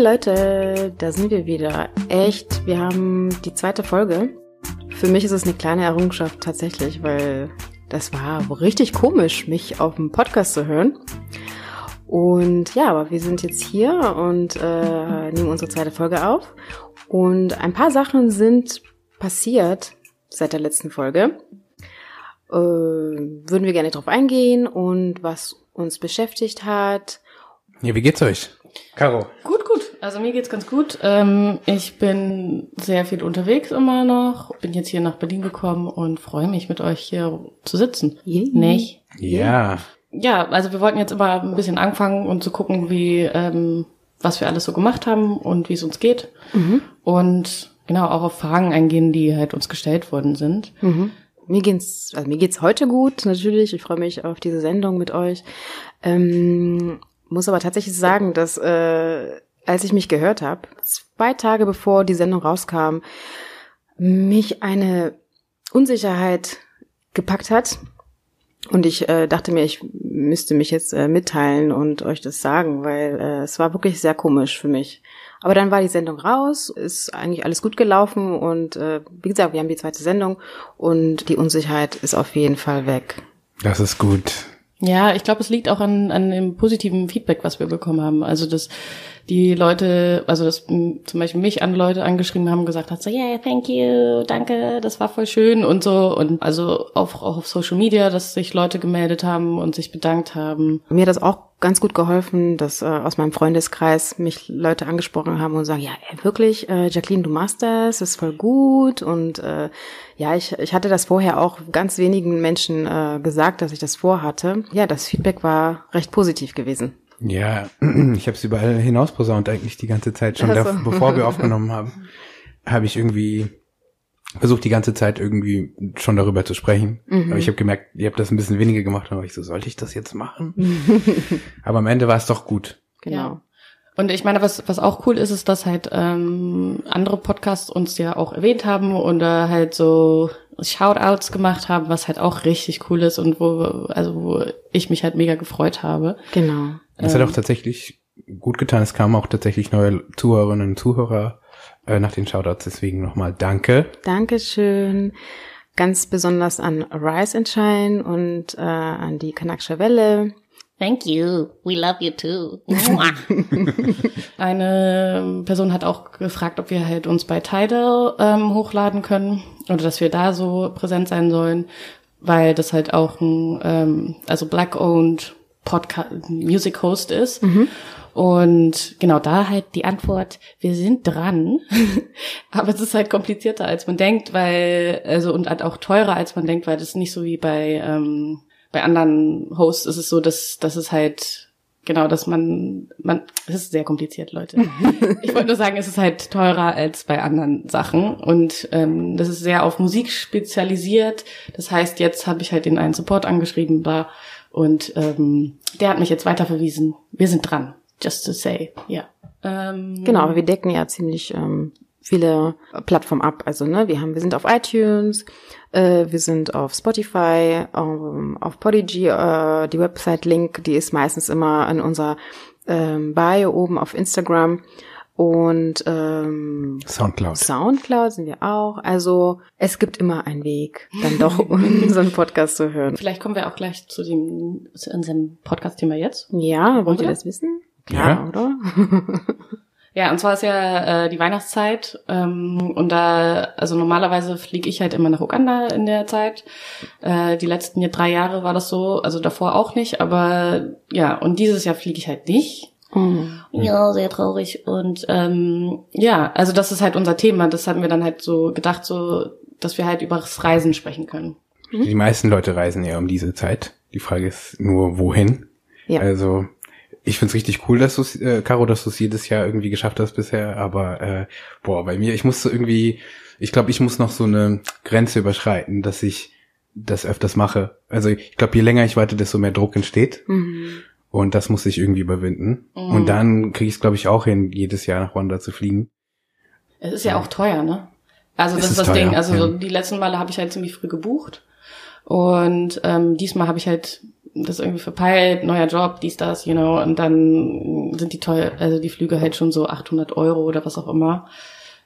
Leute, da sind wir wieder. Echt, wir haben die zweite Folge. Für mich ist es eine kleine Errungenschaft tatsächlich, weil das war richtig komisch, mich auf dem Podcast zu hören. Und ja, aber wir sind jetzt hier und äh, nehmen unsere zweite Folge auf. Und ein paar Sachen sind passiert seit der letzten Folge. Äh, würden wir gerne drauf eingehen und was uns beschäftigt hat. Ja, wie geht's euch? Caro. Gut. Also mir geht's ganz gut. Ähm, ich bin sehr viel unterwegs immer noch. Bin jetzt hier nach Berlin gekommen und freue mich, mit euch hier zu sitzen. Yeah. Nicht? Ja. Ja, also wir wollten jetzt immer ein bisschen anfangen und zu gucken, wie ähm, was wir alles so gemacht haben und wie es uns geht. Und genau auch auf Fragen eingehen, die halt uns gestellt worden sind. Mhm. Mir geht's, also mir geht's heute gut, natürlich. Ich freue mich auf diese Sendung mit euch. Ähm, muss aber tatsächlich sagen, dass äh, als ich mich gehört habe, zwei Tage bevor die Sendung rauskam, mich eine Unsicherheit gepackt hat. Und ich äh, dachte mir, ich müsste mich jetzt äh, mitteilen und euch das sagen, weil äh, es war wirklich sehr komisch für mich. Aber dann war die Sendung raus, ist eigentlich alles gut gelaufen und äh, wie gesagt, wir haben die zweite Sendung und die Unsicherheit ist auf jeden Fall weg. Das ist gut. Ja, ich glaube, es liegt auch an, an dem positiven Feedback, was wir bekommen haben. Also, dass die Leute, also dass zum Beispiel mich an Leute angeschrieben haben, gesagt hat, so, yeah, thank you, danke, das war voll schön und so. Und also auch, auch auf Social Media, dass sich Leute gemeldet haben und sich bedankt haben. Mir hat das auch ganz gut geholfen, dass äh, aus meinem Freundeskreis mich Leute angesprochen haben und sagen, ja, ey, wirklich, äh, Jacqueline, du machst das, das ist voll gut. Und äh, ja, ich, ich hatte das vorher auch ganz wenigen Menschen äh, gesagt, dass ich das vorhatte. Ja, das Feedback war recht positiv gewesen. Ja, ich habe es überall hinaus posaunt eigentlich die ganze Zeit schon, Ach so. da, bevor wir aufgenommen haben, habe ich irgendwie versucht die ganze Zeit irgendwie schon darüber zu sprechen. Aber ich habe gemerkt, ihr habt das ein bisschen weniger gemacht, aber ich so, sollte ich das jetzt machen? aber am Ende war es doch gut. Genau. Und ich meine, was, was auch cool ist, ist, dass halt ähm, andere Podcasts uns ja auch erwähnt haben oder halt so Shoutouts gemacht haben, was halt auch richtig cool ist und wo, also wo ich mich halt mega gefreut habe. Genau. Es hat auch tatsächlich gut getan. Es kamen auch tatsächlich neue Zuhörerinnen und Zuhörer äh, nach den Shoutouts. Deswegen nochmal danke. Dankeschön. Ganz besonders an Rise and Shine und äh, an die Kanakische Welle. Thank you. We love you too. Eine Person hat auch gefragt, ob wir halt uns bei Tidal ähm, hochladen können oder dass wir da so präsent sein sollen, weil das halt auch ein, ähm, also Black-owned Podcast, Music Host ist. Und genau da halt die Antwort, wir sind dran. Aber es ist halt komplizierter, als man denkt, weil, also und halt auch teurer, als man denkt, weil das ist nicht so wie bei, ähm, bei anderen Hosts ist es so, dass, dass es halt, genau, dass man, man, es ist sehr kompliziert, Leute. ich wollte nur sagen, es ist halt teurer als bei anderen Sachen. Und ähm, das ist sehr auf Musik spezialisiert. Das heißt, jetzt habe ich halt den einen Support angeschrieben, bla. Und ähm, der hat mich jetzt weiterverwiesen. Wir sind dran. Just to say, ja. Ähm, Genau, aber wir decken ja ziemlich ähm, viele Plattformen ab. Also, ne, wir haben, wir sind auf iTunes, äh, wir sind auf Spotify, ähm, auf Podigy, äh, die Website-Link, die ist meistens immer in unserer ähm, Bio oben auf Instagram. Und ähm, Soundcloud. Soundcloud sind wir auch. Also es gibt immer einen Weg, dann doch unseren Podcast zu hören. Vielleicht kommen wir auch gleich zu dem zu unserem Podcast-Thema jetzt. Ja, wollt ihr Oder? das wissen? Ja. oder? Ja, und zwar ist ja äh, die Weihnachtszeit ähm, und da, also normalerweise fliege ich halt immer nach Uganda in der Zeit. Äh, die letzten drei Jahre war das so, also davor auch nicht, aber ja, und dieses Jahr fliege ich halt nicht. Ja, sehr traurig. Und ähm, ja, also das ist halt unser Thema. Das hatten wir dann halt so gedacht, so, dass wir halt über das Reisen sprechen können. Die meisten Leute reisen ja um diese Zeit. Die Frage ist nur, wohin? Ja. Also, ich find's richtig cool, dass du äh, Caro, dass du es jedes Jahr irgendwie geschafft hast bisher, aber äh, boah, bei mir, ich musste irgendwie, ich glaube, ich muss noch so eine Grenze überschreiten, dass ich das öfters mache. Also ich glaube, je länger ich warte, desto mehr Druck entsteht. Und das muss ich irgendwie überwinden. Und dann kriege ich es, glaube ich, auch hin, jedes Jahr nach Rwanda zu fliegen. Es ist ja auch teuer, ne? Also das Es ist das teuer, Ding. Also ja. die letzten Male habe ich halt ziemlich früh gebucht. Und ähm, diesmal habe ich halt das irgendwie verpeilt, neuer Job, dies, das, you know, und dann sind die teuer, also die Flüge halt schon so 800 Euro oder was auch immer,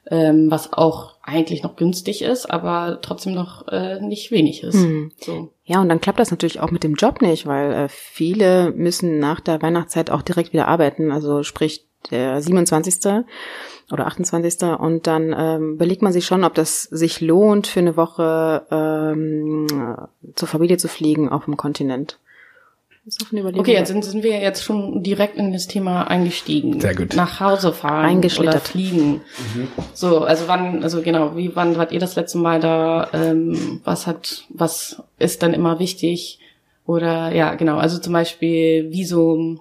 ähm, was auch eigentlich noch günstig ist, aber trotzdem noch äh, nicht wenig ist. Hm. So. Ja, und dann klappt das natürlich auch mit dem Job nicht, weil äh, viele müssen nach der Weihnachtszeit auch direkt wieder arbeiten. Also sprich der 27. oder 28. Und dann ähm, überlegt man sich schon, ob das sich lohnt, für eine Woche ähm, zur Familie zu fliegen auf dem Kontinent. Das ist auch eine Überlegung. Okay, jetzt sind, sind wir jetzt schon direkt in das Thema eingestiegen. Sehr gut. Nach Hause fahren Eingeschlittert. oder fliegen. So, also wann, also genau, wie wann wart ihr das letzte Mal da? Ähm, was hat, was ist dann immer wichtig? Oder ja, genau, also zum Beispiel Visum.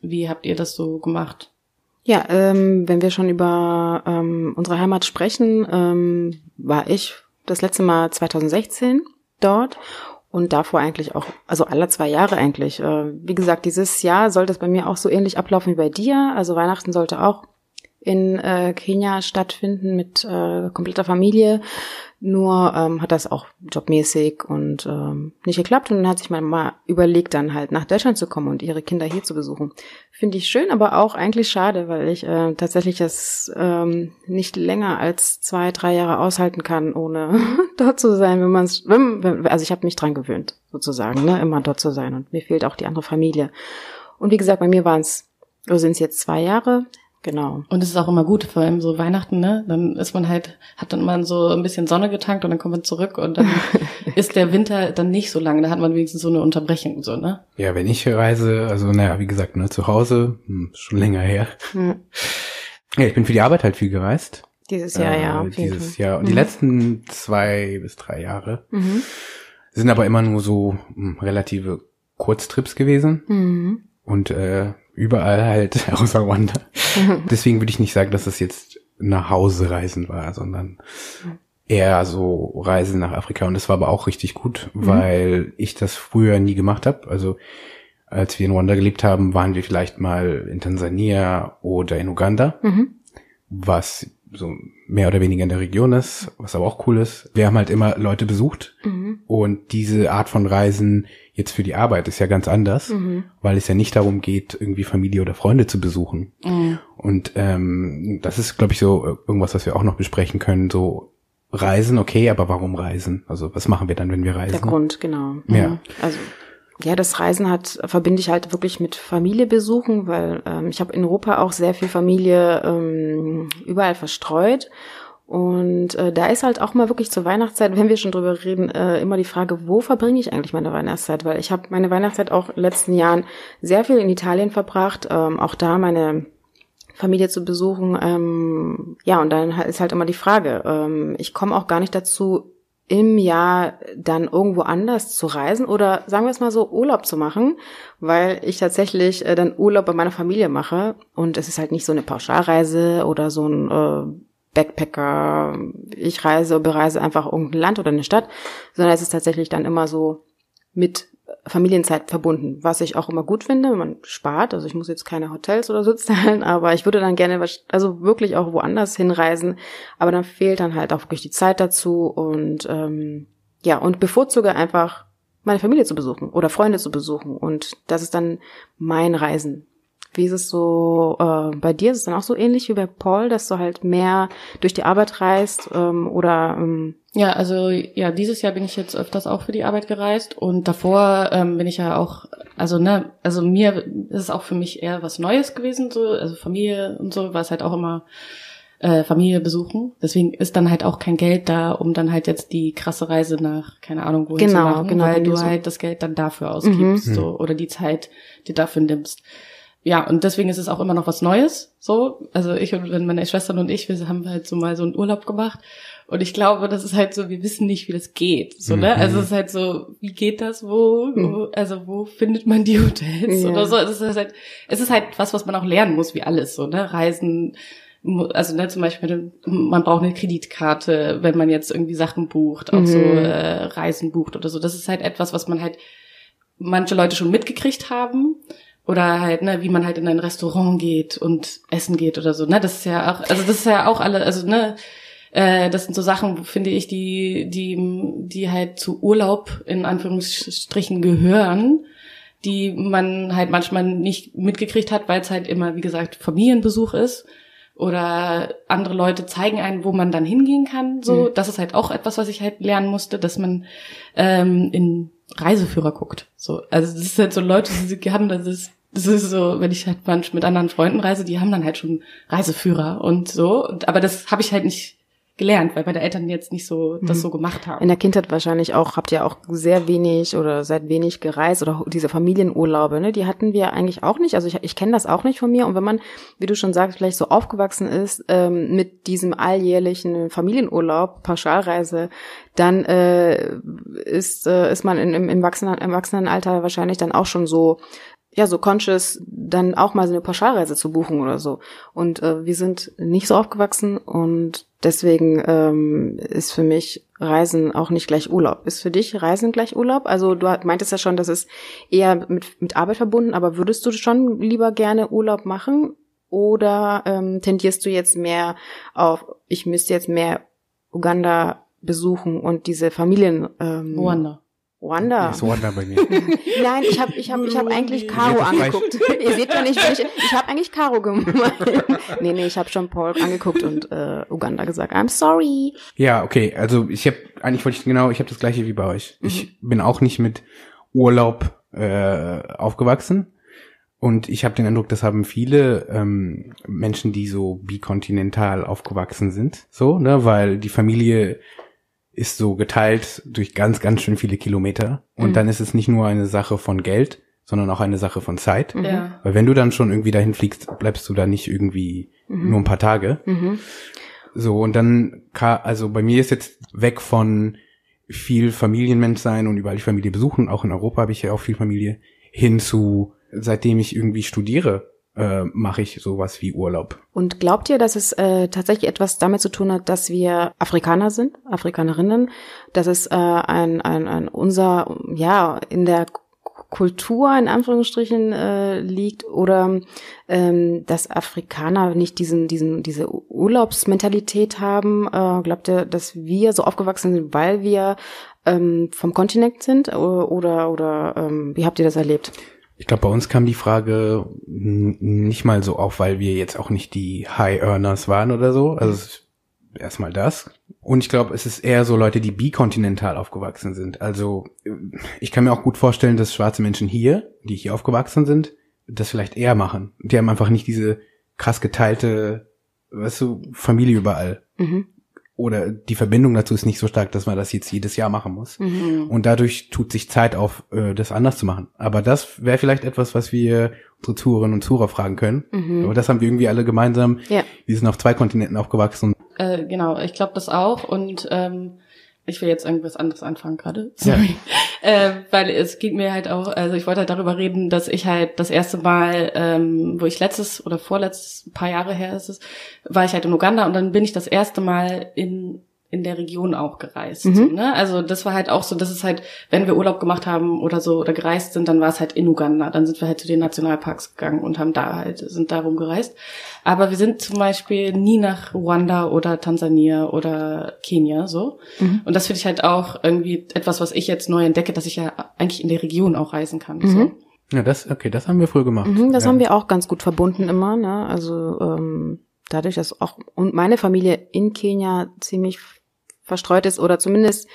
Wie habt ihr das so gemacht? Ja, ähm, wenn wir schon über ähm, unsere Heimat sprechen, ähm, war ich das letzte Mal 2016 dort und davor eigentlich auch, also alle zwei Jahre eigentlich. Äh, wie gesagt, dieses Jahr sollte es bei mir auch so ähnlich ablaufen wie bei dir. Also Weihnachten sollte auch in äh, Kenia stattfinden mit äh, kompletter Familie. Nur ähm, hat das auch jobmäßig und ähm, nicht geklappt. Und dann hat sich meine Mama überlegt, dann halt nach Deutschland zu kommen und ihre Kinder hier zu besuchen. Finde ich schön, aber auch eigentlich schade, weil ich äh, tatsächlich das ähm, nicht länger als zwei, drei Jahre aushalten kann, ohne dort zu sein, wenn man es, also ich habe mich dran gewöhnt, sozusagen, ne, immer dort zu sein. Und mir fehlt auch die andere Familie. Und wie gesagt, bei mir waren es, oder sind es jetzt zwei Jahre, genau. Und es ist auch immer gut, vor allem so Weihnachten, ne? Dann ist man halt, hat dann immer so ein bisschen Sonne getankt und dann kommt man zurück und dann ist der Winter dann nicht so lang. Da hat man wenigstens so eine Unterbrechung, so, ne? Ja, wenn ich reise, also naja, wie gesagt, ne, zu Hause, hm, schon länger her. Ja. Ja, ich bin für die Arbeit halt viel gereist. Dieses Jahr, ja. Äh, auf jeden dieses Fall. Jahr. Und die letzten zwei bis drei Jahre Mhm. sind aber immer nur so hm, relative Kurztrips gewesen. Mhm. Und äh, überall halt außer Rwanda. Deswegen würde ich nicht sagen, dass das jetzt nach Hause reisen war, sondern eher so Reisen nach Afrika. Und das war aber auch richtig gut, weil ich das früher nie gemacht habe. Also als wir in Rwanda gelebt haben, waren wir vielleicht mal in Tansania oder in Uganda, Mhm. was so mehr oder weniger in der Region ist, was aber auch cool ist. Wir haben halt immer Leute besucht Mhm. und diese Art von Reisen jetzt für die Arbeit ist ja ganz anders, Mhm. weil es ja nicht darum geht, irgendwie Familie oder Freunde zu besuchen. Mhm. Und ähm, das ist, glaube ich, so äh, irgendwas, was wir auch noch besprechen können. So Reisen, okay, aber warum reisen? Also was machen wir dann, wenn wir reisen? Der Grund, genau. Ja. Also ja, das Reisen hat verbinde ich halt wirklich mit Familie besuchen, weil ähm, ich habe in Europa auch sehr viel Familie ähm, überall verstreut. Und äh, da ist halt auch mal wirklich zur Weihnachtszeit, wenn wir schon drüber reden, äh, immer die Frage, wo verbringe ich eigentlich meine Weihnachtszeit? Weil ich habe meine Weihnachtszeit auch in den letzten Jahren sehr viel in Italien verbracht, ähm, auch da meine Familie zu besuchen. Ähm, ja, und dann ist halt immer die Frage, ähm, ich komme auch gar nicht dazu, im Jahr dann irgendwo anders zu reisen oder sagen wir es mal so, Urlaub zu machen, weil ich tatsächlich äh, dann Urlaub bei meiner Familie mache. Und es ist halt nicht so eine Pauschalreise oder so ein äh, Backpacker, ich reise, bereise einfach irgendein Land oder eine Stadt, sondern es ist tatsächlich dann immer so mit Familienzeit verbunden, was ich auch immer gut finde. Man spart, also ich muss jetzt keine Hotels oder so zahlen, aber ich würde dann gerne, also wirklich auch woanders hinreisen. Aber dann fehlt dann halt auch wirklich die Zeit dazu und ähm, ja und bevorzuge einfach meine Familie zu besuchen oder Freunde zu besuchen und das ist dann mein Reisen. Wie ist es so äh, bei dir? Ist es dann auch so ähnlich wie bei Paul, dass du halt mehr durch die Arbeit reist ähm, oder ähm, Ja, also ja, dieses Jahr bin ich jetzt öfters auch für die Arbeit gereist und davor ähm, bin ich ja auch, also ne, also mir ist es auch für mich eher was Neues gewesen, so, also Familie und so, war es halt auch immer äh, Familie besuchen. Deswegen ist dann halt auch kein Geld da, um dann halt jetzt die krasse Reise nach, keine Ahnung, wohin Genau, zu machen, genau, weil du so- halt das Geld dann dafür ausgibst, Mhm. so, oder die Zeit, die dafür nimmst. Ja, und deswegen ist es auch immer noch was Neues, so. Also ich und meine Schwestern und ich, wir haben halt so mal so einen Urlaub gemacht. Und ich glaube, das ist halt so, wir wissen nicht, wie das geht, so, ne? Mhm. Also es ist halt so, wie geht das, wo, wo also wo findet man die Hotels Ja. oder so? Es ist halt, es ist halt was, was man auch lernen muss, wie alles, so, ne? Reisen, also ne, zum Beispiel, man braucht eine Kreditkarte, wenn man jetzt irgendwie Sachen bucht, auch so Mhm. äh, Reisen bucht oder so. Das ist halt etwas, was man halt manche Leute schon mitgekriegt haben. Oder halt, ne, wie man halt in ein Restaurant geht und essen geht oder so, ne? Das ist ja auch, also das ist ja auch alle, also ne, äh, das sind so Sachen, finde ich, die, die, die halt zu Urlaub in Anführungsstrichen gehören. die man halt manchmal nicht mitgekriegt hat, weil es halt immer, wie gesagt, Familienbesuch ist oder andere Leute zeigen einen, wo man dann hingehen kann. So, Mhm. das ist halt auch etwas, was ich halt lernen musste, dass man ähm, in Reiseführer guckt. So, also das ist halt so Leute, die haben das ist das ist so, wenn ich halt manchmal mit anderen Freunden reise, die haben dann halt schon Reiseführer und so. Aber das habe ich halt nicht gelernt, weil meine Eltern jetzt nicht so das Mhm. so gemacht haben. In der Kindheit wahrscheinlich auch, habt ihr auch sehr wenig oder seid wenig gereist oder diese Familienurlaube, ne? Die hatten wir eigentlich auch nicht. Also ich, ich kenne das auch nicht von mir. Und wenn man, wie du schon sagst, vielleicht so aufgewachsen ist ähm, mit diesem alljährlichen Familienurlaub, Pauschalreise, dann äh, ist, äh, ist man in, im, im, Erwachsenen, im Erwachsenenalter wahrscheinlich dann auch schon so ja, so conscious, dann auch mal so eine Pauschalreise zu buchen oder so. Und äh, wir sind nicht so aufgewachsen und deswegen ähm, ist für mich Reisen auch nicht gleich Urlaub. Ist für dich Reisen gleich Urlaub? Also du meintest ja schon, das ist eher mit, mit Arbeit verbunden, aber würdest du schon lieber gerne Urlaub machen? Oder ähm, tendierst du jetzt mehr auf, ich müsste jetzt mehr Uganda besuchen und diese Familien ähm, Ruanda. Ruanda. Ist Wanda bei mir. Nein, ich habe ich hab, ich hab eigentlich Caro Das angeguckt. Ihr seht ja nicht, ich, ich habe eigentlich Caro gemeint. Nee, nee, ich habe schon Paul angeguckt und äh, Uganda gesagt, I'm sorry. Ja, okay. Also ich habe eigentlich wollte ich genau, ich habe das gleiche wie bei euch. Ich bin auch nicht mit Urlaub äh, aufgewachsen und ich habe den Eindruck, das haben viele ähm, Menschen, die so bikontinental aufgewachsen sind, so, ne, weil die Familie ist so geteilt durch ganz, ganz schön viele Kilometer und Mhm. dann ist es nicht nur eine Sache von Geld, sondern auch eine Sache von Zeit. Mhm. Ja. Weil wenn du dann schon irgendwie dahin fliegst, bleibst du da nicht irgendwie nur ein paar Tage. Mhm. So, und dann, also bei mir ist jetzt weg von viel Familienmensch sein und überall die Familie besuchen, auch in Europa habe ich ja auch viel Familie, hin zu, seitdem ich irgendwie studiere, äh, mache ich sowas wie Urlaub. Und glaubt ihr, dass es äh, tatsächlich etwas damit zu tun hat, dass wir Afrikaner sind, Afrikanerinnen, dass es äh, ein, ein, ein unser, ja, in der Kultur in Anführungsstrichen äh, liegt oder ähm, dass Afrikaner nicht diesen, diesen, diese Urlaubsmentalität haben? Äh, glaubt ihr, dass wir so aufgewachsen sind, weil wir ähm, vom Kontinent sind oder oder, oder ähm, wie habt ihr das erlebt? Ich glaube, bei uns kam die Frage nicht mal so auf, weil wir jetzt auch nicht die High Earners waren oder so. Also erstmal das. Und ich glaube, es ist eher so Leute, die bikontinental aufgewachsen sind. Also äh, ich kann mir auch gut vorstellen, dass schwarze Menschen hier, die hier aufgewachsen sind, das vielleicht eher machen. Die haben einfach nicht diese krass geteilte, weißt du, Familie überall. Mhm. Oder die Verbindung dazu ist nicht so stark, dass man das jetzt jedes Jahr machen muss. Mhm. Und dadurch tut sich Zeit auf, äh, das anders zu machen. Aber das wäre vielleicht etwas, was wir unsere Zuhörerinnen und Zuhörer fragen können. Mhm. Aber das haben wir irgendwie alle gemeinsam. Ja. Wir sind auf zwei Kontinenten aufgewachsen. Äh, genau, ich glaube das auch und ähm, ich will jetzt irgendwas anderes anfangen gerade. Sorry. Äh, weil es geht mir halt auch, also ich wollte halt darüber reden, dass ich halt das erste Mal, ähm, wo ich letztes oder vorletztes, ein paar Jahre her ist es, war ich halt in Uganda und dann bin ich das erste Mal in in der Region auch gereist. Mhm. So, ne? Also das war halt auch so, dass es halt, wenn wir Urlaub gemacht haben oder so oder gereist sind, dann war es halt in Uganda. Dann sind wir halt zu den Nationalparks gegangen und haben da halt, sind darum gereist. Aber wir sind zum Beispiel nie nach Ruanda oder Tansania oder Kenia so. Mhm. Und das finde ich halt auch irgendwie etwas, was ich jetzt neu entdecke, dass ich ja eigentlich in der Region auch reisen kann. Mhm. So. Ja, das, okay, das haben wir früher gemacht. Mhm, das ja. haben wir auch ganz gut verbunden immer. Ne? Also ähm, dadurch, dass auch und meine Familie in Kenia ziemlich verstreut ist oder zumindest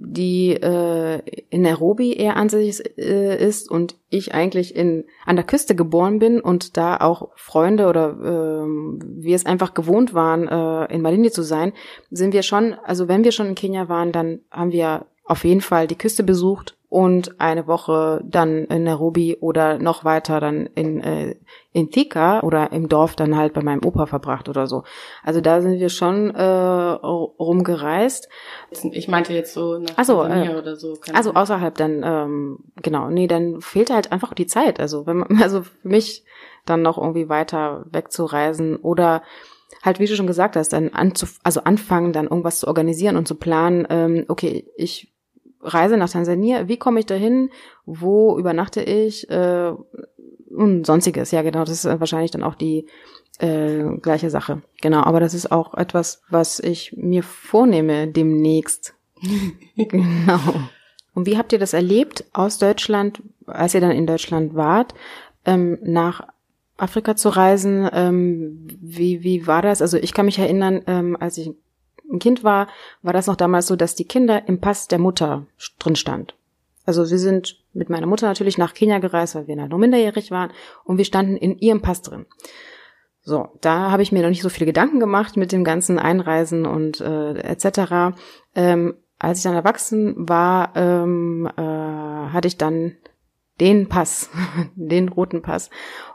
die äh, in Nairobi eher ansässig äh, ist und ich eigentlich in an der Küste geboren bin und da auch Freunde oder ähm, wir es einfach gewohnt waren, äh, in Malindi zu sein, sind wir schon, also wenn wir schon in Kenia waren, dann haben wir auf jeden Fall die Küste besucht und eine Woche dann in Nairobi oder noch weiter dann in, äh, in Thika oder im Dorf dann halt bei meinem Opa verbracht oder so. Also da sind wir schon äh, rumgereist. Ich meinte jetzt so nach Ach so, Tansania äh, oder so. Also außerhalb dann, ähm, genau, nee, dann fehlt halt einfach die Zeit. Also wenn man, also für mich dann noch irgendwie weiter wegzureisen oder halt, wie du schon gesagt hast, dann anzuf also anfangen, dann irgendwas zu organisieren und zu planen, ähm, okay, ich reise nach Tansania, wie komme ich dahin, wo übernachte ich äh, und sonstiges. Ja, genau, das ist äh, wahrscheinlich dann auch die äh, gleiche Sache. Genau, aber das ist auch etwas, was ich mir vornehme demnächst. genau. Und wie habt ihr das erlebt aus Deutschland als ihr dann in Deutschland wart, ähm, nach Afrika zu reisen, ähm, wie, wie war das? Also ich kann mich erinnern, ähm, als ich ein Kind war, war das noch damals so, dass die Kinder im Pass der Mutter drin stand. Also wir sind mit meiner Mutter natürlich nach Kenia gereist, weil wir noch minderjährig waren und wir standen in ihrem Pass drin. So, da habe ich mir noch nicht so viele Gedanken gemacht mit dem ganzen Einreisen und äh, etc. Ähm, als ich dann erwachsen war, ähm, äh, hatte ich dann den Pass, den roten Pass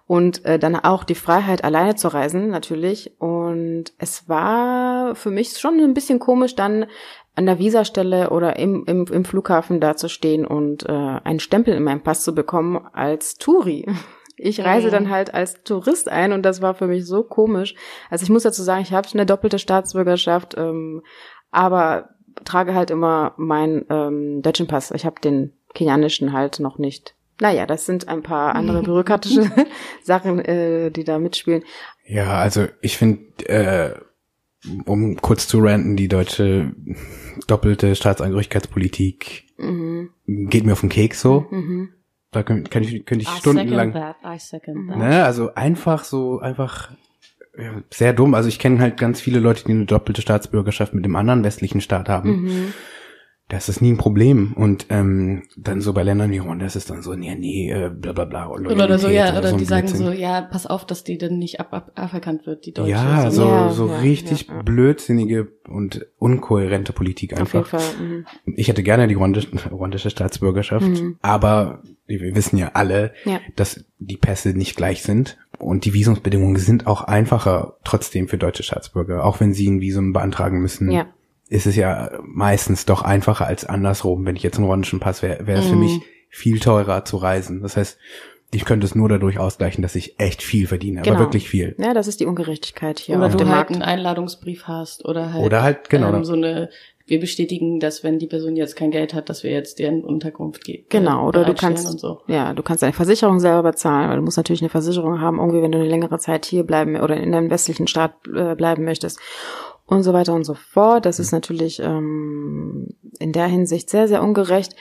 und äh, dann auch die Freiheit, alleine zu reisen, natürlich. Und es war für mich schon ein bisschen komisch, dann an der Visastelle oder im, im, im Flughafen da zu stehen und äh, einen Stempel in meinem Pass zu bekommen als Touri. Ich reise dann halt als Tourist ein und das war für mich so komisch. Also ich muss dazu sagen, ich habe eine doppelte Staatsbürgerschaft, ähm, aber trage halt immer meinen ähm, deutschen Pass. Ich habe den kenianischen halt noch nicht. Naja, das sind ein paar andere bürokratische Sachen, äh, die da mitspielen. Ja, also ich finde, äh, um kurz zu ranten, die deutsche doppelte Staatsangehörigkeitspolitik Mhm. geht mir auf den Keks so. Mhm. Da kann, kann ich, könnte ich I stundenlang. second that, I second that. Ne, also einfach so, einfach ja, sehr dumm. Also ich kenne halt ganz viele Leute, die eine doppelte Staatsbürgerschaft mit dem anderen westlichen Staat haben. Mhm. Das ist nie ein Problem. Und ähm, dann so bei Ländern wie Rwanda ist es dann so, nee, nee, äh, bla bla bla. Oder so, ja, oder ein die sagen Blödsinn. so, ja, pass auf, dass die dann nicht ab, ab, aberkannt wird, die Deutsche. Ja, so. so, Ja, so ja, richtig ja, blödsinnige und unkohärente Politik Auf jeden einfach. Fall. Mhm. Ich hätte gerne die rwandische, rwandische Staatsbürgerschaft, Mhm. aber wir wissen ja alle, dass die Pässe nicht gleich sind und die Visumsbedingungen sind auch einfacher trotzdem für deutsche Staatsbürger, auch wenn sie ein Visum beantragen müssen. Ja. Ist es ja meistens doch einfacher als andersrum. Wenn ich jetzt einen rwandischen Pass wäre, wäre es für Mhm. mich viel teurer zu reisen. Das heißt, ich könnte es nur dadurch ausgleichen, dass ich echt viel verdiene, Genau. aber wirklich viel. Ja, das ist die Ungerechtigkeit hier Oder auf du dem halt Markt. einen Einladungsbrief hast oder halt, Oder halt, genau. ähm, so eine, wir bestätigen, dass wenn die Person jetzt kein Geld hat, dass wir jetzt deren Unterkunft geben. Genau, oder du kannst, und so. ja, du kannst deine Versicherung selber bezahlen, weil du musst natürlich eine Versicherung haben, irgendwie, wenn du eine längere Zeit hier bleiben oder in einem westlichen Staat äh, bleiben möchtest und so weiter und so fort. Das ist natürlich ähm, in der Hinsicht sehr, sehr ungerecht.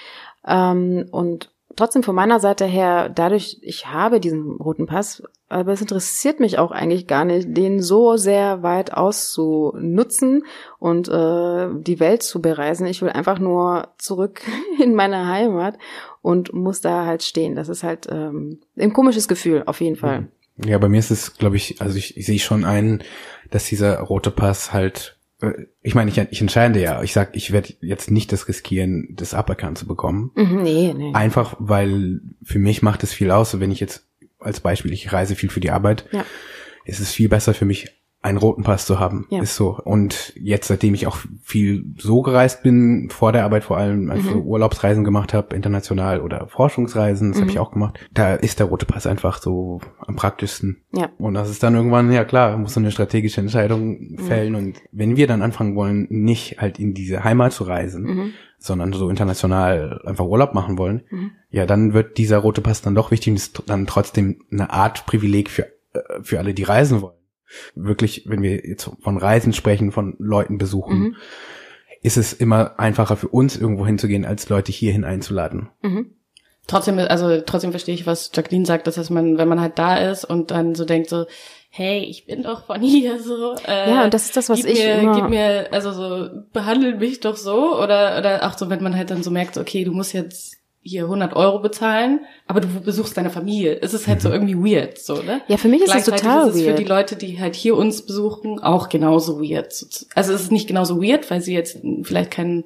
Ähm, und trotzdem von meiner Seite her, dadurch, ich habe diesen roten Pass, aber es interessiert mich auch eigentlich gar nicht, den so sehr weit auszunutzen und äh, die Welt zu bereisen. Ich will einfach nur zurück in meine Heimat und muss da halt stehen. Das ist halt ähm, ein komisches Gefühl, auf jeden Fall. Ja, bei mir ist es, glaube ich, also ich, ich sehe schon ein, dass dieser rote Pass halt, äh, ich meine, ich, ich entscheide ja, ich sag, ich werde jetzt nicht das riskieren, das aberkannt zu bekommen. Mhm, nee, nee. Einfach, weil für mich macht es viel aus. Wenn ich jetzt als Beispiel, ich reise viel für die Arbeit, Ja. ist es viel besser für mich, einen roten Pass zu haben. Ja. Ist so. Und jetzt, seitdem ich auch viel so gereist bin, vor der Arbeit vor allem, also Mhm. Urlaubsreisen gemacht habe, international oder Forschungsreisen, das habe Mhm. ich auch gemacht, da ist der rote Pass einfach so am praktischsten. Ja. Und das ist dann irgendwann, ja klar, muss so eine strategische Entscheidung Mhm. fällen. Und wenn wir dann anfangen wollen, nicht halt in diese Heimat zu reisen, Mhm. sondern so international einfach Urlaub machen wollen, Mhm. ja, dann wird dieser rote Pass dann doch wichtig und ist dann trotzdem eine Art Privileg für, äh, für alle, die reisen wollen. Wirklich, wenn wir jetzt von Reisen sprechen, von Leuten besuchen, Mhm. ist es immer einfacher für uns irgendwo hinzugehen, als Leute hierhin einzuladen. Mhm. Trotzdem, also trotzdem verstehe ich, was Jacqueline sagt, dass man, wenn man halt da ist und dann so denkt so, hey, ich bin doch von hier so. Äh, Ja, und das ist das, was gib ich mir, immer- Gib mir, also so, behandel mich doch so. Oder, oder auch so, wenn man halt dann so merkt, okay, du musst jetzt hier 100 Euro bezahlen, aber du besuchst deine Familie. Es ist halt so irgendwie weird, so, ne? Ja, für mich ist es Gleichzeitig total ist es für weird. die Leute, die halt hier uns besuchen, auch genauso weird. Also es ist nicht genauso weird, weil sie jetzt vielleicht keinen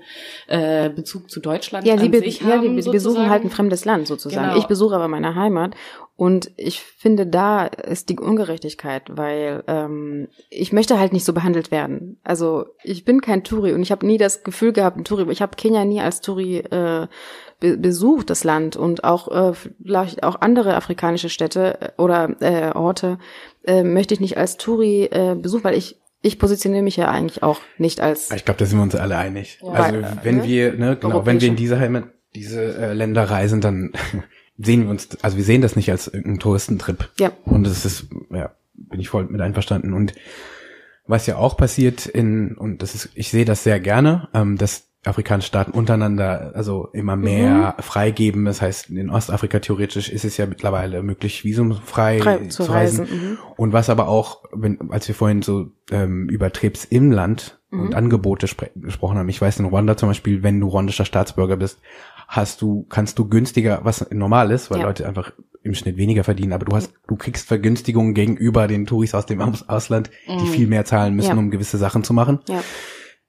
äh, Bezug zu Deutschland Ja, an sie, be sich ja, haben. die be- besuchen halt ein fremdes Land sozusagen. Genau. Ich besuche aber meine Heimat und ich finde, da ist die Ungerechtigkeit, weil ähm, ich möchte halt nicht so behandelt werden. Also ich bin kein Touri und ich habe nie das Gefühl gehabt, ein Touri. Ich habe Kenia nie als Touri äh, be besucht, das Land und auch äh, vielleicht auch andere afrikanische Städte äh, oder äh, Orte äh, möchte ich nicht als Touri äh, besuchen, weil ich ich positioniere mich ja eigentlich auch nicht als Ich glaube, da sind wir uns alle einig. Ja. Also Weil, wenn ne? wir, ne, genau, wenn wir in diese Heimat, diese äh, Länder reisen, dann sehen wir uns, also wir sehen das nicht als irgendeinen Touristentrip. ja Und das ist, ja, bin ich voll mit einverstanden. Und was ja auch passiert in, und das ist, ich sehe das sehr gerne, ähm, dass afrikanischen Staaten untereinander also immer mehr freigeben. Das heißt, in Ostafrika theoretisch ist es ja mittlerweile möglich, visumfrei Frei zu, zu reisen. reisen, mhm. Und was aber auch, wenn, als wir vorhin so ähm, über Trips im Land und Angebote gesprochen haben, ich weiß in Ruanda zum Beispiel, wenn du ruandischer Staatsbürger bist, hast du, kannst du günstiger, was normal ist, weil Ja. Leute einfach im Schnitt weniger verdienen, aber du hast, du kriegst Vergünstigungen gegenüber den Touris aus dem Aus Ausland, die viel mehr zahlen müssen, Ja. um gewisse Sachen zu machen. Ja.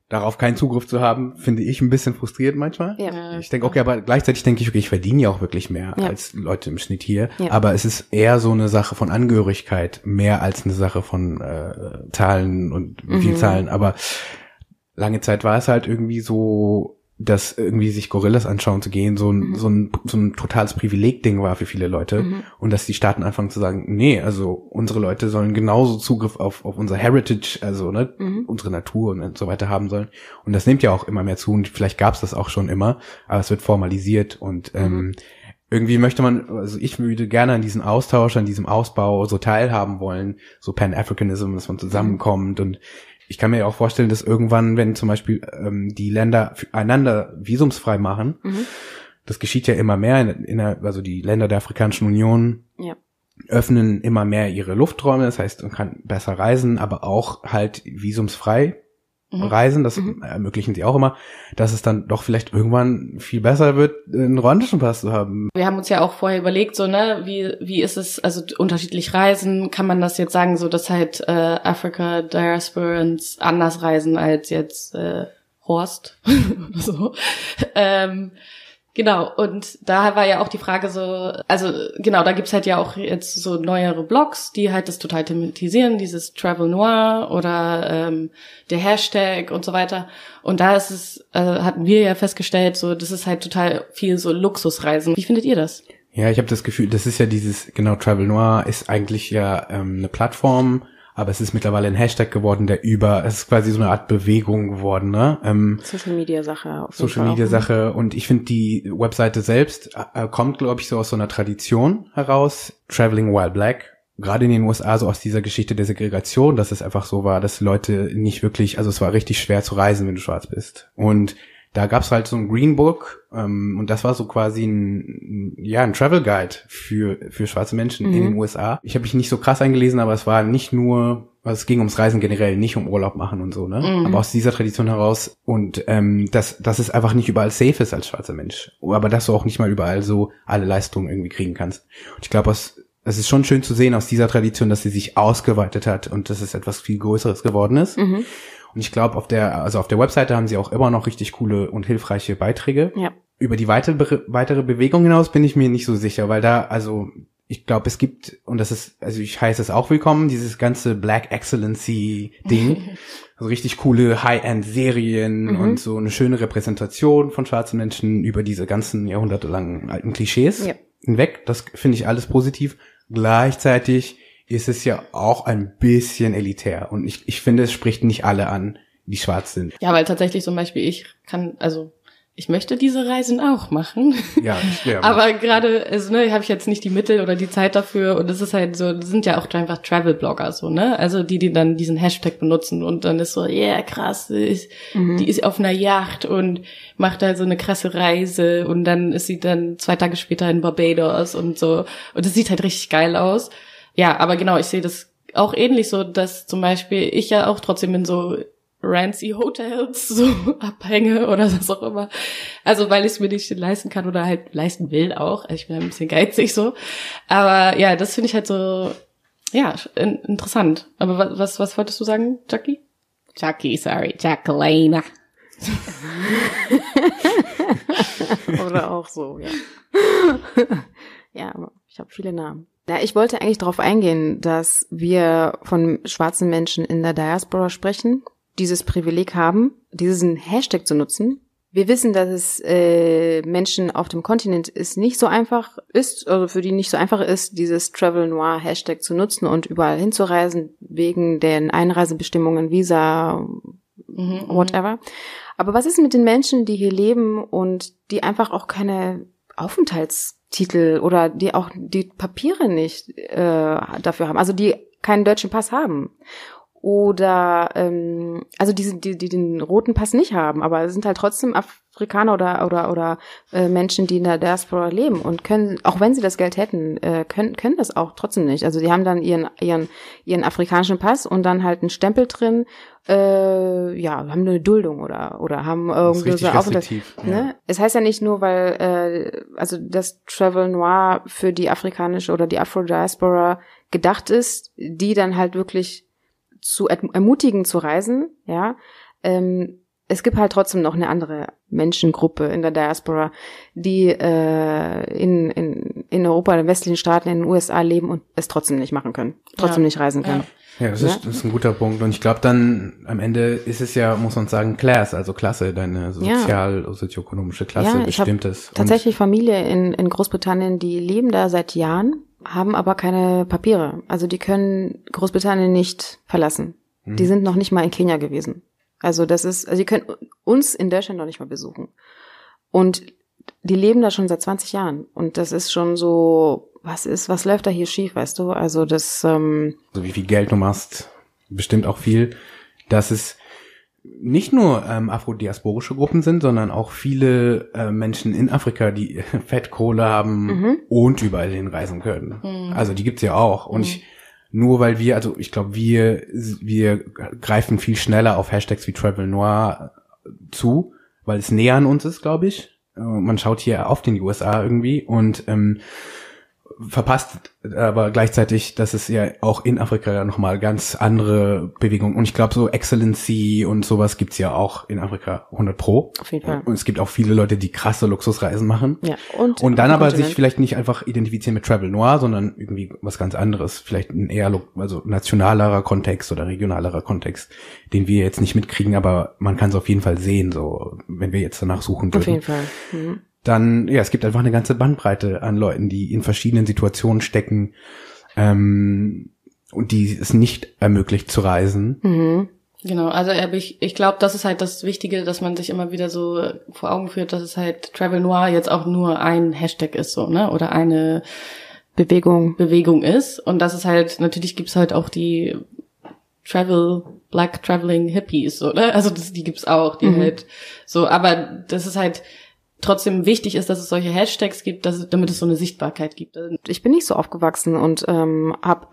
Darauf keinen Zugriff zu haben, finde ich ein bisschen frustrierend manchmal. Ja. Ich denke, okay, aber gleichzeitig denke ich, okay, ich verdiene ja auch wirklich mehr Ja. als Leute im Schnitt hier. Ja. Aber es ist eher so eine Sache von Angehörigkeit, mehr als eine Sache von äh, Zahlen und wie Mhm. viel Zahlen. Aber lange Zeit war es halt irgendwie so, dass irgendwie sich Gorillas anschauen zu gehen, so ein, so ein, so ein totales Privileg-Ding war für viele Leute. Und dass die Staaten anfangen zu sagen, nee, also unsere Leute sollen genauso Zugriff auf, auf unser Heritage, also ne, unsere Natur und so weiter haben sollen. Und das nimmt ja auch immer mehr zu und vielleicht gab es das auch schon immer, aber es wird formalisiert und ähm, irgendwie möchte man, also ich würde gerne an diesem Austausch, an diesem Ausbau so teilhaben wollen, so Pan-Africanism, dass man zusammenkommt und ich kann mir ja auch vorstellen, dass irgendwann, wenn zum Beispiel ähm, die Länder einander visumsfrei machen, das geschieht ja immer mehr, in, in der, also die Länder der Afrikanischen Union Ja. öffnen immer mehr ihre Lufträume, das heißt, man kann besser reisen, aber auch halt visumsfrei reisen, das ermöglichen sie auch immer, dass es dann doch vielleicht irgendwann viel besser wird, einen ruandischen Pass zu haben. Wir haben uns ja auch vorher überlegt, so, ne, wie, wie ist es, also unterschiedlich reisen, kann man das jetzt sagen, so, dass halt äh, Africa Diasporans anders reisen als jetzt äh, Horst oder so. Ähm, genau, und da war ja auch die Frage so, also genau, da gibt's halt ja auch jetzt so neuere Blogs, die halt das total thematisieren, dieses Travel Noir oder ähm, der Hashtag und so weiter. Und da ist es, äh, hatten wir ja festgestellt, so, das ist halt total viel so Luxusreisen. Wie findet ihr das? Ja, ich habe das Gefühl, das ist ja dieses, genau, Travel Noir ist eigentlich ja ähm, eine Plattform, aber es ist mittlerweile ein Hashtag geworden, der über, es ist quasi so eine Art Bewegung geworden, ne? Ähm, Social Media Sache. Social Fall Media auch. Sache und ich finde die Webseite selbst äh, kommt glaube ich so aus so einer Tradition heraus Traveling While Black gerade in den USA so aus dieser Geschichte der Segregation dass es einfach so war dass Leute nicht wirklich also es war richtig schwer zu reisen wenn du schwarz bist und da gab's halt so ein Green Book ähm, und das war so quasi ein ja ein Travel Guide für für schwarze Menschen in den USA. Ich habe mich nicht so krass eingelesen, aber es war nicht nur also es ging ums Reisen generell, nicht um Urlaub machen und so, ne? Aber aus dieser Tradition heraus und ähm, dass, dass es einfach nicht überall safe ist als schwarzer Mensch. Aber dass du auch nicht mal überall so alle Leistungen irgendwie kriegen kannst. Und ich glaube, es es ist schon schön zu sehen aus dieser Tradition, dass sie sich ausgeweitet hat und dass es etwas viel Größeres geworden ist. Und ich glaube, auf der, also auf der Webseite haben sie auch immer noch richtig coole und hilfreiche Beiträge. Ja. Über die weitere, weitere Bewegung hinaus bin ich mir nicht so sicher, weil da, also ich glaube, es gibt, und das ist, also ich heiße es auch willkommen, dieses ganze Black Excellency Ding. also richtig coole High-End-Serien und so eine schöne Repräsentation von schwarzen Menschen über diese ganzen jahrhundertelangen alten Klischees Ja. hinweg. Das finde ich alles positiv. Gleichzeitig ist es ja auch ein bisschen elitär. Und ich, ich finde, es spricht nicht alle an, die schwarz sind. Ja, weil tatsächlich zum Beispiel ich kann, also ich möchte diese Reisen auch machen. Ja, ja. Aber gerade, also, ne, habe ich jetzt nicht die Mittel oder die Zeit dafür und es ist halt so, das sind ja auch einfach Travel-Blogger so, ne? Also die, die dann diesen Hashtag benutzen und dann ist so, yeah, krass, ist, die ist auf einer Yacht und macht da so eine krasse Reise und dann ist sie dann zwei Tage später in Barbados und so. Und es sieht halt richtig geil aus. Ja, aber genau, ich sehe das auch ähnlich so, dass zum Beispiel ich ja auch trotzdem in so rancy Hotels so abhänge oder was auch immer. Also weil ich es mir nicht leisten kann oder halt leisten will auch. Also ich bin ein bisschen geizig so. Aber ja, das finde ich halt so, ja, in, interessant. Aber was, was, was wolltest du sagen, Jackie? Jackie, sorry, Jacqueline. Oder auch so, ja. ja, aber ich habe viele Namen. Ja, ich wollte eigentlich darauf eingehen, dass wir von schwarzen Menschen in der Diaspora sprechen, dieses Privileg haben, diesen Hashtag zu nutzen. Wir wissen, dass es äh, Menschen auf dem Kontinent ist nicht so einfach ist, also für die nicht so einfach ist, dieses Travel Noir Hashtag zu nutzen und überall hinzureisen wegen den Einreisebestimmungen, Visa, whatever. Aber was ist mit den Menschen, die hier leben und die einfach auch keine Aufenthaltstitel oder die auch die Papiere nicht äh, dafür haben, also die keinen deutschen Pass haben? oder ähm, also die, die, die den roten Pass nicht haben, aber sind halt trotzdem Afrikaner oder oder oder äh, Menschen, die in der Diaspora leben und können, auch wenn sie das Geld hätten, äh, können können das auch trotzdem nicht. Also die haben dann ihren ihren ihren afrikanischen Pass und dann halt einen Stempel drin, äh, ja, haben eine Duldung oder oder haben irgendwie so Aufenthalt. restriktiv, ja. Ne? Es heißt ja nicht nur, weil äh, also das Travel Noir für die afrikanische oder die Afro-Diaspora gedacht ist, die dann halt wirklich zu erm- ermutigen zu reisen, ja. Ähm, es gibt halt trotzdem noch eine andere Menschengruppe in der Diaspora, die äh, in, in, in Europa, in den westlichen Staaten, in den USA leben und es trotzdem nicht machen können, trotzdem Ja. nicht reisen können. Ja, das, Ist, das ist ein guter Punkt. Und ich glaube dann am Ende ist es ja, muss man sagen, Class, also Klasse, deine sozial, sozioökonomische Klasse Ja, bestimmt es. Und- Tatsächlich Familie in, in Großbritannien, die leben da seit Jahren, haben aber keine Papiere. Also die können Großbritannien nicht verlassen. Die Mhm. sind noch nicht mal in Kenia gewesen. Also das ist, also die können uns in Deutschland noch nicht mal besuchen. Und die leben da schon seit 20 Jahren. Und das ist schon so, was ist, was läuft da hier schief, weißt du? Also das, ähm, so wie viel Geld du machst, bestimmt auch viel, dass es nicht nur ähm, afrodiasporische Gruppen sind, sondern auch viele äh, Menschen in Afrika, die Fettkohle haben Mhm. und überall hinreisen können. Also die gibt's ja auch. Und ich, nur weil wir, also ich glaube, wir, wir greifen viel schneller auf Hashtags wie Travel Noir zu, weil es näher an uns ist, glaube ich. Äh, Man schaut hier auf den USA irgendwie und ähm, verpasst aber gleichzeitig, dass es ja auch in Afrika nochmal ganz andere Bewegungen und ich glaube so Excellency und sowas gibt's ja auch in Afrika 100 pro. Auf jeden Fall. Und es gibt auch viele Leute, die krasse Luxusreisen machen. ja. Und, Und dann aber sich Kontinent. vielleicht nicht einfach identifizieren mit Travel Noir, sondern irgendwie was ganz anderes. Vielleicht ein eher also nationalerer Kontext oder regionalerer Kontext, den wir jetzt nicht mitkriegen, aber man kann es auf jeden Fall sehen, so wenn wir jetzt danach suchen Auf jeden würden. Fall. Mhm. Dann, ja, es gibt einfach eine ganze Bandbreite an Leuten, die in verschiedenen Situationen stecken ähm, und die es nicht ermöglicht zu reisen. Mhm. Genau, also aber ich, ich glaube, das ist halt das Wichtige, dass man sich immer wieder so vor Augen führt, dass es halt Travel Noir jetzt auch nur ein Hashtag ist, so, ne? Oder eine Bewegung. Bewegung ist. Und das ist halt, natürlich gibt's halt auch die Travel, Black Traveling Hippies, so, ne? Also das, die gibt's auch, die halt so, aber das ist halt trotzdem wichtig ist, dass es solche Hashtags gibt, dass, damit es so eine Sichtbarkeit gibt. ich bin nicht so aufgewachsen und ähm, habe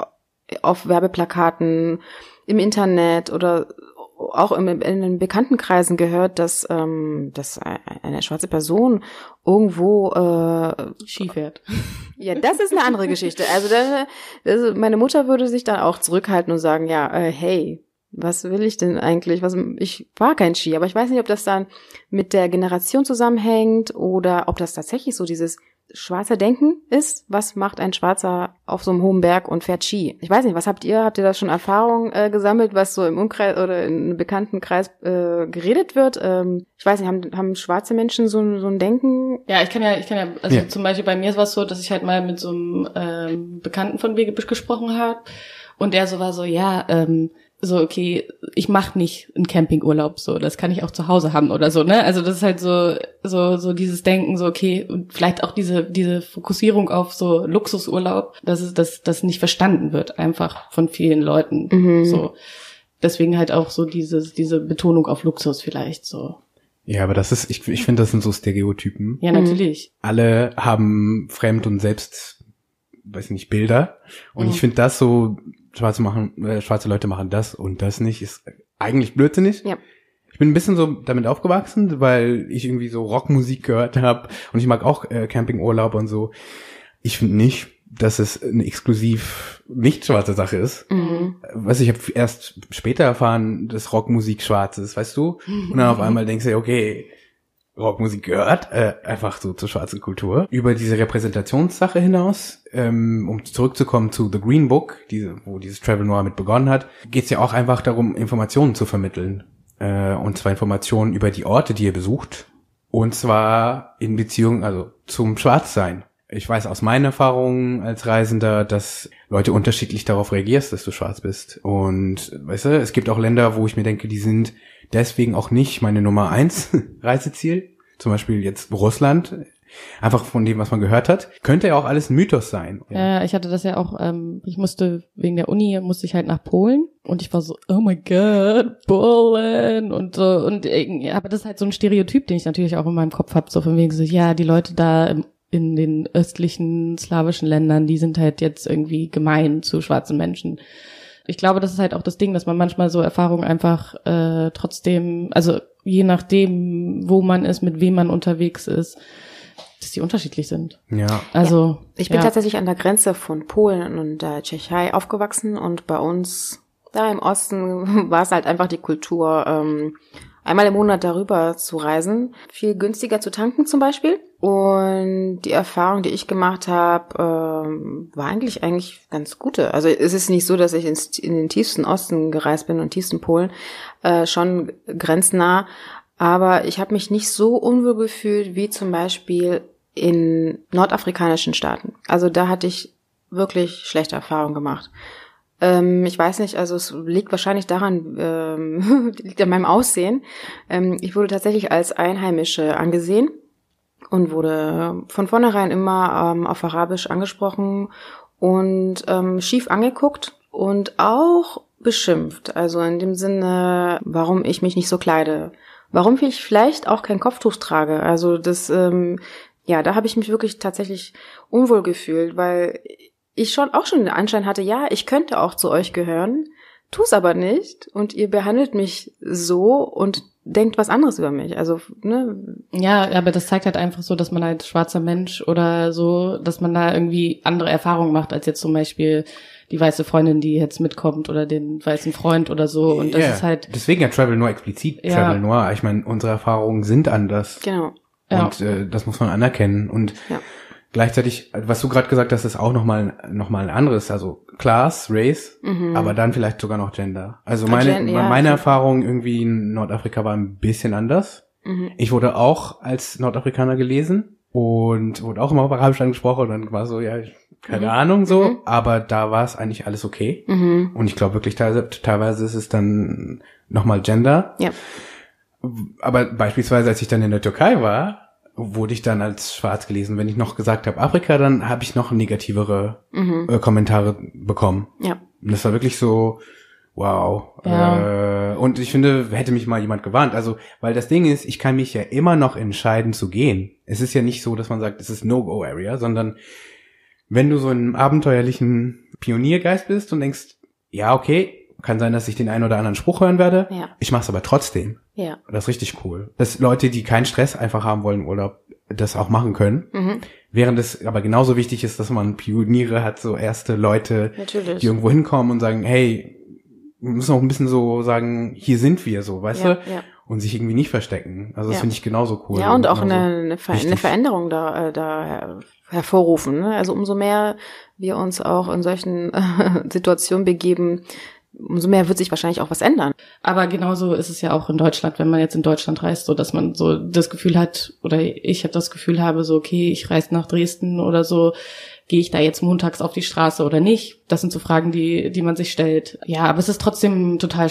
auf Werbeplakaten im Internet oder auch im, in den Bekanntenkreisen gehört, dass, ähm, dass eine schwarze Person irgendwo äh, Skifährt. ja, das ist eine andere Geschichte. Also da, das, meine Mutter würde sich dann auch zurückhalten und sagen, ja, äh, hey, was will ich denn eigentlich? Was, ich war kein Ski, aber ich weiß nicht, ob das dann mit der Generation zusammenhängt oder ob das tatsächlich so dieses schwarze Denken ist. Was macht ein Schwarzer auf so einem hohen Berg und fährt Ski? Ich weiß nicht, was habt ihr? Habt ihr da schon Erfahrung äh, gesammelt, was so im Umkreis oder in einem bekannten Kreis äh, geredet wird? Ähm, ich weiß nicht, haben, haben schwarze Menschen so, ein- so ein Denken? Ja, ich kann ja, ich kann ja, also Ja. zum Beispiel bei mir war es so, dass ich halt mal mit so einem ähm, Bekannten von mir ge- gesprochen habe und der so war so, ja, ähm, so okay, ich mache nicht einen Campingurlaub, so das kann ich auch zu Hause haben oder so, ne? Also das ist halt so so so dieses Denken, so okay und vielleicht auch diese diese Fokussierung auf so Luxusurlaub, dass es dass das nicht verstanden wird einfach von vielen Leuten, Mhm. so deswegen halt auch so dieses diese Betonung auf Luxus vielleicht so. Ja, aber das ist, ich, ich finde, das sind so Stereotypen. Ja, natürlich. alle haben Fremd- und Selbst, weiß nicht, Bilder. Und Mhm. ich finde das so, schwarze machen, äh, schwarze Leute machen das und das nicht, ist eigentlich blödsinnig. Ja. Ich bin ein bisschen so damit aufgewachsen, weil ich irgendwie so Rockmusik gehört habe und ich mag auch äh, Campingurlaub und so. Ich finde nicht, dass es eine exklusiv nicht schwarze Sache ist. Mhm. Was ich habe erst später erfahren, dass Rockmusik schwarz ist, weißt du? Und dann auf einmal denkst du, okay, Rockmusik gehört äh, einfach so zur schwarzen Kultur. Über diese Repräsentationssache hinaus, ähm, um zurückzukommen zu The Green Book, diese, wo dieses Travel Noir mit begonnen hat, geht es ja auch einfach darum, Informationen zu vermitteln. Äh, und zwar Informationen über die Orte, die ihr besucht. Und zwar in Beziehung, also zum Schwarzsein. Ich weiß aus meinen Erfahrungen als Reisender, dass Leute unterschiedlich darauf reagierst, dass du schwarz bist. Und weißt du, es gibt auch Länder, wo ich mir denke, die sind deswegen auch nicht meine Nummer eins Reiseziel. Zum Beispiel jetzt Russland. einfach von dem, was man gehört hat, könnte ja auch alles ein Mythos sein. Ja, ich hatte das ja auch, ähm, ich musste wegen der Uni, musste ich halt nach Polen und ich war so, oh my god, Polen und so und äh, aber das ist halt so ein Stereotyp, den ich natürlich auch in meinem Kopf habe, so von wegen so, ja, die Leute da im, in den östlichen slawischen Ländern, die sind halt jetzt irgendwie gemein zu schwarzen Menschen. Ich glaube, das ist halt auch das Ding, dass man manchmal so Erfahrungen einfach äh, trotzdem, also je nachdem, wo man ist, mit wem man unterwegs ist, dass die unterschiedlich sind. Ja. Also Ich bin ja. tatsächlich an der Grenze von Polen und der Tschechei aufgewachsen und bei uns da im Osten war es halt einfach die Kultur, ähm, einmal im Monat darüber zu reisen, viel günstiger zu tanken zum Beispiel. Und die Erfahrung, die ich gemacht habe, ähm, war eigentlich eigentlich ganz gute. Also es ist nicht so, dass ich ins, in den tiefsten Osten gereist bin und tiefsten Polen, äh, schon grenznah. Aber ich habe mich nicht so unwohl gefühlt wie zum Beispiel in nordafrikanischen Staaten. Also da hatte ich wirklich schlechte Erfahrungen gemacht. Ähm, ich weiß nicht, also es liegt wahrscheinlich daran, ähm, liegt an meinem Aussehen. Ähm, ich wurde tatsächlich als Einheimische angesehen und wurde von vornherein immer ähm, auf Arabisch angesprochen und ähm, schief angeguckt und auch beschimpft. Also in dem Sinne, warum ich mich nicht so kleide. Warum ich vielleicht auch kein Kopftuch trage. Also das, ähm, ja, da habe ich mich wirklich tatsächlich unwohl gefühlt, weil ich schon auch schon den Anschein hatte, ja, ich könnte auch zu euch gehören, tu's aber nicht und ihr behandelt mich so und denkt was anderes über mich. Also, ne, Ja, aber das zeigt halt einfach so, dass man halt schwarzer Mensch oder so, dass man da irgendwie andere Erfahrungen macht, als jetzt zum Beispiel die weiße Freundin, die jetzt mitkommt oder den weißen Freund oder so. Und das Ja, ist halt, Deswegen ja Travel Noir explizit Ja. Travel Noir. Ich meine, unsere Erfahrungen sind anders. genau. Ja. Und äh, das muss man anerkennen. Und Ja. Gleichzeitig, was du gerade gesagt hast, ist auch nochmal noch mal ein anderes. Also Class, Race, aber dann vielleicht sogar noch Gender. Also meine, Gen- ja, meine. Erfahrung irgendwie in Nordafrika war ein bisschen anders. Mhm. Ich wurde auch als Nordafrikaner gelesen und wurde auch immer auf Arabisch angesprochen und dann war so, ja, keine Ahnung so, Mhm. aber da war es eigentlich alles okay. Mhm. Und ich glaube wirklich, teilweise, teilweise ist es dann nochmal Gender. Ja. Aber beispielsweise, als ich dann in der Türkei war, wurde ich dann als schwarz gelesen. Wenn ich noch gesagt habe Afrika, dann habe ich noch negativere Mhm. äh, Kommentare bekommen. Ja. Und das war wirklich so, wow. Ja. Äh, und ich finde, hätte mich mal jemand gewarnt. Also, weil das Ding ist, ich kann mich ja immer noch entscheiden zu gehen. Es ist ja nicht so, dass man sagt, es ist No-Go-Area, sondern wenn du so im abenteuerlichen Pioniergeist bist und denkst, ja, okay, kann sein, dass ich den einen oder anderen Spruch hören werde. Ja. Ich mach's aber trotzdem. Ja. Das ist richtig cool. Dass Leute, die keinen Stress einfach haben wollen im Urlaub, das auch machen können. Mhm. Während es aber genauso wichtig ist, dass man Pioniere hat, so erste Leute, Natürlich. die irgendwo hinkommen und sagen, hey, wir müssen auch ein bisschen so sagen, hier sind wir so, weißt Ja, du? ja. Und sich irgendwie nicht verstecken. Also das Ja. finde ich genauso cool. Ja, und auch genauso eine, eine, Ver eine wichtig. Veränderung da, äh, da her- hervorrufen. Ne? Also umso mehr wir uns auch in solchen Situationen begeben, umso mehr wird sich wahrscheinlich auch was ändern. aber genauso ist es ja auch in Deutschland, wenn man jetzt in Deutschland reist, so dass man so das Gefühl hat, oder ich habe das Gefühl habe, so, okay, ich reise nach Dresden oder so, gehe ich da jetzt montags auf die Straße oder nicht? Das sind so Fragen, die, die man sich stellt. Ja, aber es ist trotzdem total,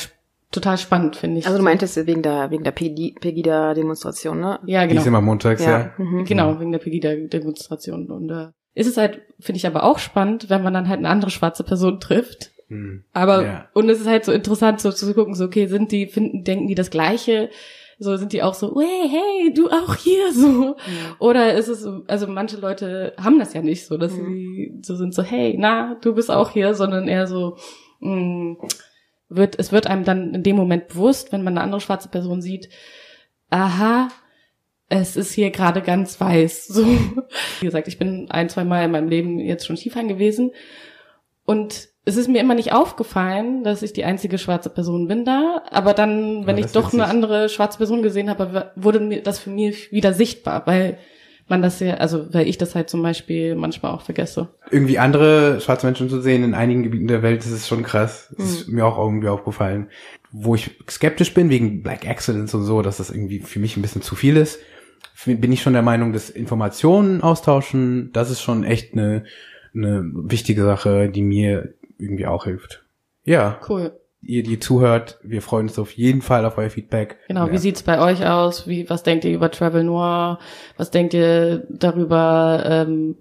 total spannend, finde ich. Also du meintest wegen der wegen der Pegi- Pegida-Demonstration, ne? ja, Die genau. ist immer montags, ja. Ja. Mhm. Genau, wegen der Pegida-Demonstration. Und äh, ist es halt, finde ich aber auch spannend, wenn man dann halt eine andere schwarze Person trifft. Hm. Aber, Ja. und es ist halt so interessant, so zu gucken, so, okay, sind die, finden, denken die das Gleiche? So sind die auch so, hey, hey, du auch hier, so. Oder ist es, so- also manche Leute haben das ja nicht so, dass sie so sind, so, hey, na, du bist auch hier, sondern eher so, mh, wird, es wird einem dann in dem Moment bewusst, wenn man eine andere schwarze Person sieht, aha, es ist hier gerade ganz weiß. So, wie gesagt, ich bin ein, zwei Mal in meinem Leben jetzt schon Skifahren gewesen und es ist mir immer nicht aufgefallen, dass ich die einzige schwarze Person bin da. Aber dann, wenn Ja, ich doch eine andere schwarze Person gesehen habe, wurde mir das für mich wieder sichtbar, weil man das ja, also weil ich das halt zum Beispiel manchmal auch vergesse. Irgendwie andere schwarze Menschen zu sehen in einigen Gebieten der Welt, das ist schon krass. Das Hm. ist mir auch irgendwie aufgefallen. Wo ich skeptisch bin wegen Black Accidents und so, dass das irgendwie für mich ein bisschen zu viel ist, bin ich schon der Meinung, dass Informationen austauschen, das ist schon echt eine, eine wichtige Sache, die mir irgendwie auch hilft. Ja, Cool. ihr, die zuhört, wir freuen uns auf jeden Fall auf euer Feedback. Genau, Ja. wie sieht's bei euch aus? Wie, was denkt ihr über Travel Noir? Was denkt ihr darüber, ähm,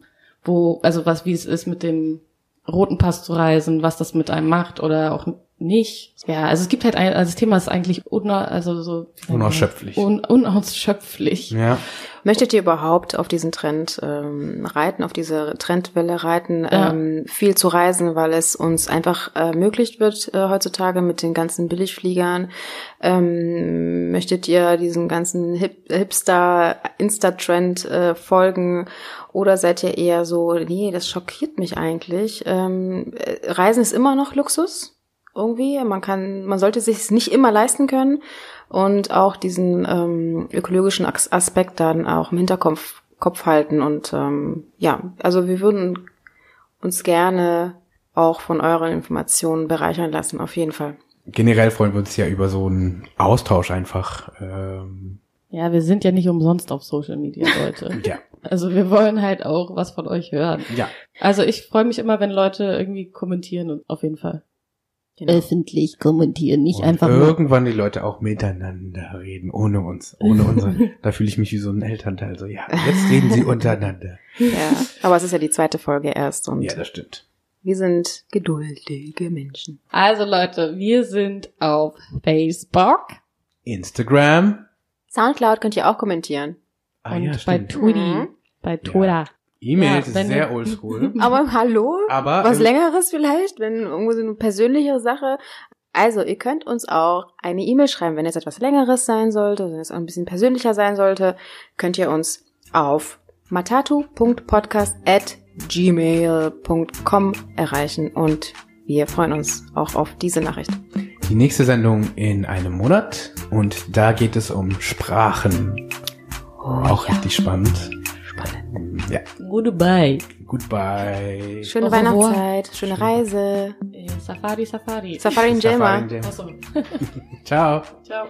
wo, also was, wie es ist mit dem roten Pass zu reisen, was das mit einem macht oder auch nicht? Ja, also es gibt halt ein, also das Thema ist eigentlich una, also so? Unausschöpflich. Un, unausschöpflich. Ja. Möchtet ihr überhaupt auf diesen Trend ähm, reiten, auf diese Trendwelle reiten, Ja. ähm, viel zu reisen, weil es uns einfach ermöglicht wird äh, heutzutage mit den ganzen Billigfliegern? Ähm, möchtet ihr diesen ganzen Hip Hipster Insta-Trend äh, folgen oder seid ihr eher so, nee, das schockiert mich eigentlich. Ähm, äh, Reisen ist immer noch Luxus irgendwie. Man kann, man sollte sich nicht immer leisten können und auch diesen ähm, ökologischen As- Aspekt dann auch im Hinterkopf Kopf halten und ähm, ja, also wir würden uns gerne auch von euren Informationen bereichern lassen, auf jeden Fall. Generell freuen wir uns ja über so einen Austausch einfach. Ähm, Ja, wir sind ja nicht umsonst auf Social Media, Leute. ja. Also wir wollen halt auch was von euch hören. Ja. Also ich freue mich immer, wenn Leute irgendwie kommentieren und auf jeden Fall. Genau. Öffentlich kommentieren, nicht Und einfach nur. irgendwann die Leute auch miteinander reden, ohne uns, ohne unsere. da fühle ich mich wie so ein Elternteil. So, ja, jetzt reden sie untereinander. Ja, aber es ist ja die zweite Folge erst und Ja, das stimmt. wir sind geduldige Menschen. Also Leute, wir sind auf Facebook Instagram. Soundcloud könnt ihr auch kommentieren. Ah, und ja, bei. Twitter. Mhm. Bei Twitter. E-Mails Ja, ist sehr oldschool. Aber hallo? Aber Was längeres vielleicht, wenn irgendwo so eine persönlichere Sache. Also, ihr könnt uns auch eine E-Mail schreiben, wenn es etwas längeres sein sollte, wenn es ein bisschen persönlicher sein sollte, könnt ihr uns auf matatu.podcast@gmail.com erreichen und wir freuen uns auch auf diese Nachricht. die nächste Sendung in einem Monat und da geht es um Sprachen. auch richtig spannend. Spannend. Ja. Goodbye. Goodbye. Schöne Au revoir. Weihnachtszeit, schöne Reise. Äh, Safari, Safari. Safari in Jelma. Safari in. Achso. Ciao. Ciao.